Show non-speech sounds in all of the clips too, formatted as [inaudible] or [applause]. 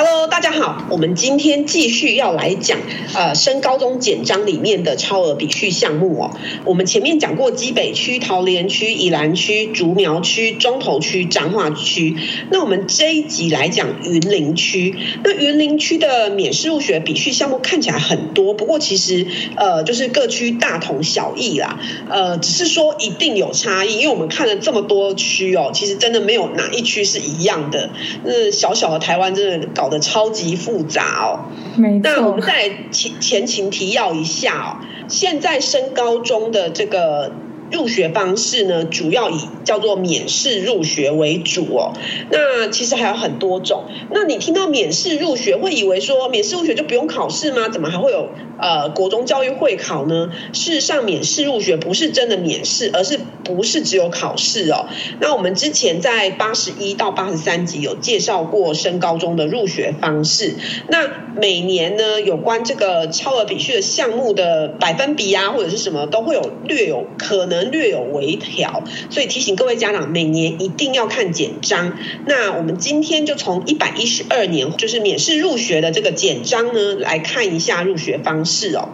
Hello，大家好，我们今天继续要来讲呃升高中简章里面的超额比序项目哦。我们前面讲过基北区、桃园区、宜兰区、竹苗区、中投区、彰化区。那我们这一集来讲云林区。那云林区的免试入学比序项目看起来很多，不过其实呃就是各区大同小异啦。呃，只是说一定有差异，因为我们看了这么多区哦，其实真的没有哪一区是一样的。那小小的台湾真的搞。的超级复杂哦，没错。那我们再前前情提要一下哦，现在升高中的这个。入学方式呢，主要以叫做免试入学为主哦。那其实还有很多种。那你听到免试入学，会以为说免试入学就不用考试吗？怎么还会有呃国中教育会考呢？事实上，免试入学不是真的免试，而是不是只有考试哦。那我们之前在八十一到八十三集有介绍过升高中的入学方式。那每年呢，有关这个超额比序的项目的百分比啊，或者是什么，都会有略有可能。略有微调，所以提醒各位家长，每年一定要看简章。那我们今天就从一百一十二年，就是免试入学的这个简章呢，来看一下入学方式哦。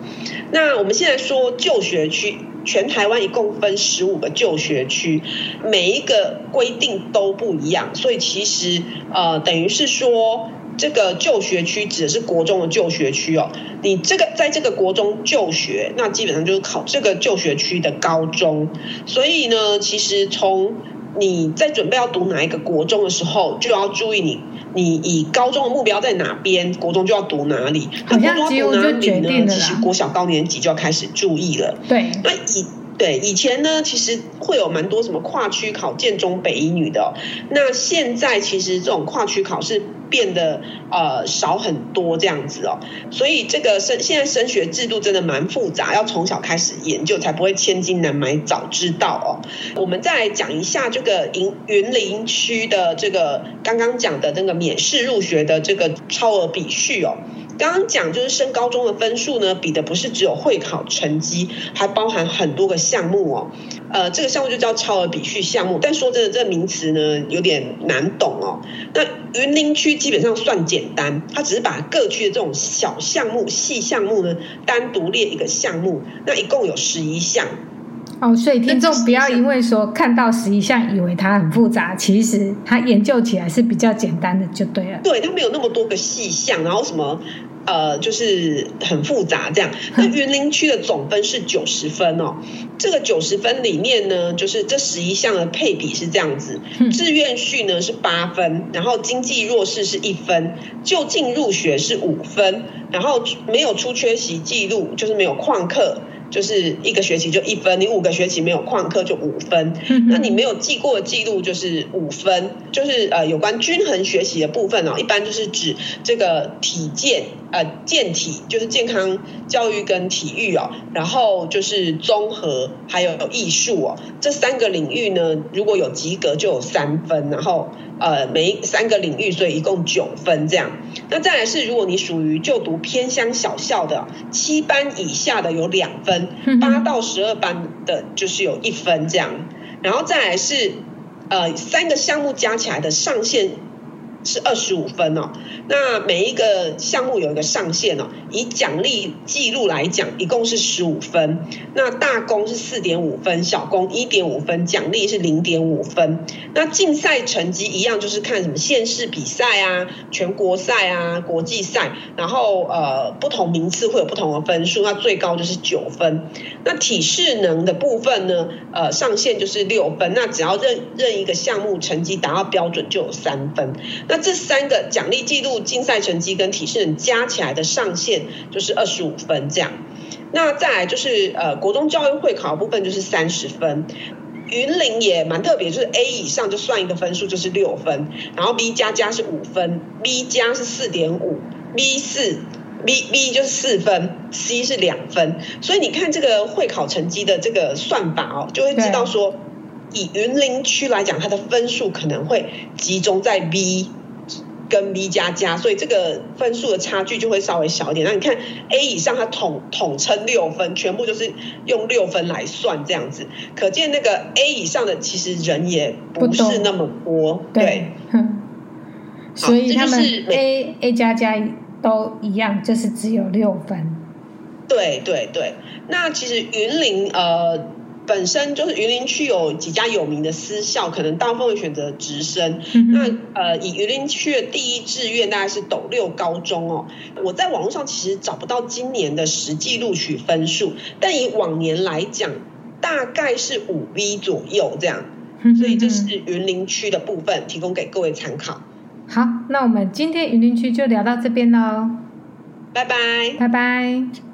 那我们现在说就学区，全台湾一共分十五个就学区，每一个规定都不一样，所以其实呃，等于是说。这个就学区指的是国中的就学区哦，你这个在这个国中就学，那基本上就是考这个就学区的高中。所以呢，其实从你在准备要读哪一个国中的时候，就要注意你你以高中的目标在哪边，国中就要读哪里。那国中要读哪里呢。其实国小高年级就要开始注意了。对，那以。对，以前呢，其实会有蛮多什么跨区考建中北一女的。那现在其实这种跨区考试变得呃少很多这样子哦。所以这个升现在升学制度真的蛮复杂，要从小开始研究，才不会千金难买早知道哦。我们再来讲一下这个云云林区的这个刚刚讲的那个免试入学的这个超额比序哦。刚刚讲就是升高中的分数呢，比的不是只有会考成绩，还包含很多个项目哦。呃，这个项目就叫超额比序项目。但说真的，这个名词呢有点难懂哦。那云林区基本上算简单，它只是把各区的这种小项目、细项目呢单独列一个项目，那一共有十一项。哦，所以听众不要因为说看到十一项以为它很复杂，其实它研究起来是比较简单的，就对了。对，它没有那么多个细项，然后什么呃，就是很复杂这样。那云林区的总分是九十分哦，这个九十分里面呢，就是这十一项的配比是这样子：志愿序呢是八分，然后经济弱势是一分，就近入学是五分，然后没有出缺席记录，就是没有旷课。就是一个学期就一分，你五个学期没有旷课就五分，那你没有记过记录就是五分，就是呃有关均衡学习的部分哦，一般就是指这个体健呃健体就是健康教育跟体育哦，然后就是综合还有艺术哦，这三个领域呢，如果有及格就有三分，然后。呃，每三个领域，所以一共九分这样。那再来是，如果你属于就读偏乡小校的，七班以下的有两分，[laughs] 八到十二班的就是有一分这样。然后再来是，呃，三个项目加起来的上限。是二十五分哦，那每一个项目有一个上限哦。以奖励记录来讲，一共是十五分。那大功是四点五分，小功一点五分，奖励是零点五分。那竞赛成绩一样，就是看什么县市比赛啊、全国赛啊、国际赛，然后呃不同名次会有不同的分数。那最高就是九分。那体适能的部分呢，呃上限就是六分。那只要任任一个项目成绩达到标准，就有三分。那这三个奖励记录、竞赛成绩跟体适能加起来的上限就是二十五分这样。那再来就是呃国中教育会考的部分就是三十分。云林也蛮特别，就是 A 以上就算一个分数就是六分，然后 B 加加是五分，B 加是四点五，B 四 B B 就是四分，C 是两分。所以你看这个会考成绩的这个算法哦，就会知道说。以云林区来讲，它的分数可能会集中在 B 跟 B 加加，所以这个分数的差距就会稍微小一点。那你看 A 以上，它统统称六分，全部就是用六分来算这样子，可见那个 A 以上的其实人也不是那么多，对。对 [laughs] 所以他们 A A 加加都一样，就是只有六分。对对对，那其实云林呃。本身就是云林区有几家有名的私校，可能大部分会选择直升。嗯、那呃，以云林区的第一志愿大概是斗六高中哦。我在网络上其实找不到今年的实际录取分数，但以往年来讲，大概是五 B 左右这样。所以这是云林区的部分，提供给各位参考。好，那我们今天云林区就聊到这边喽，拜拜，拜拜。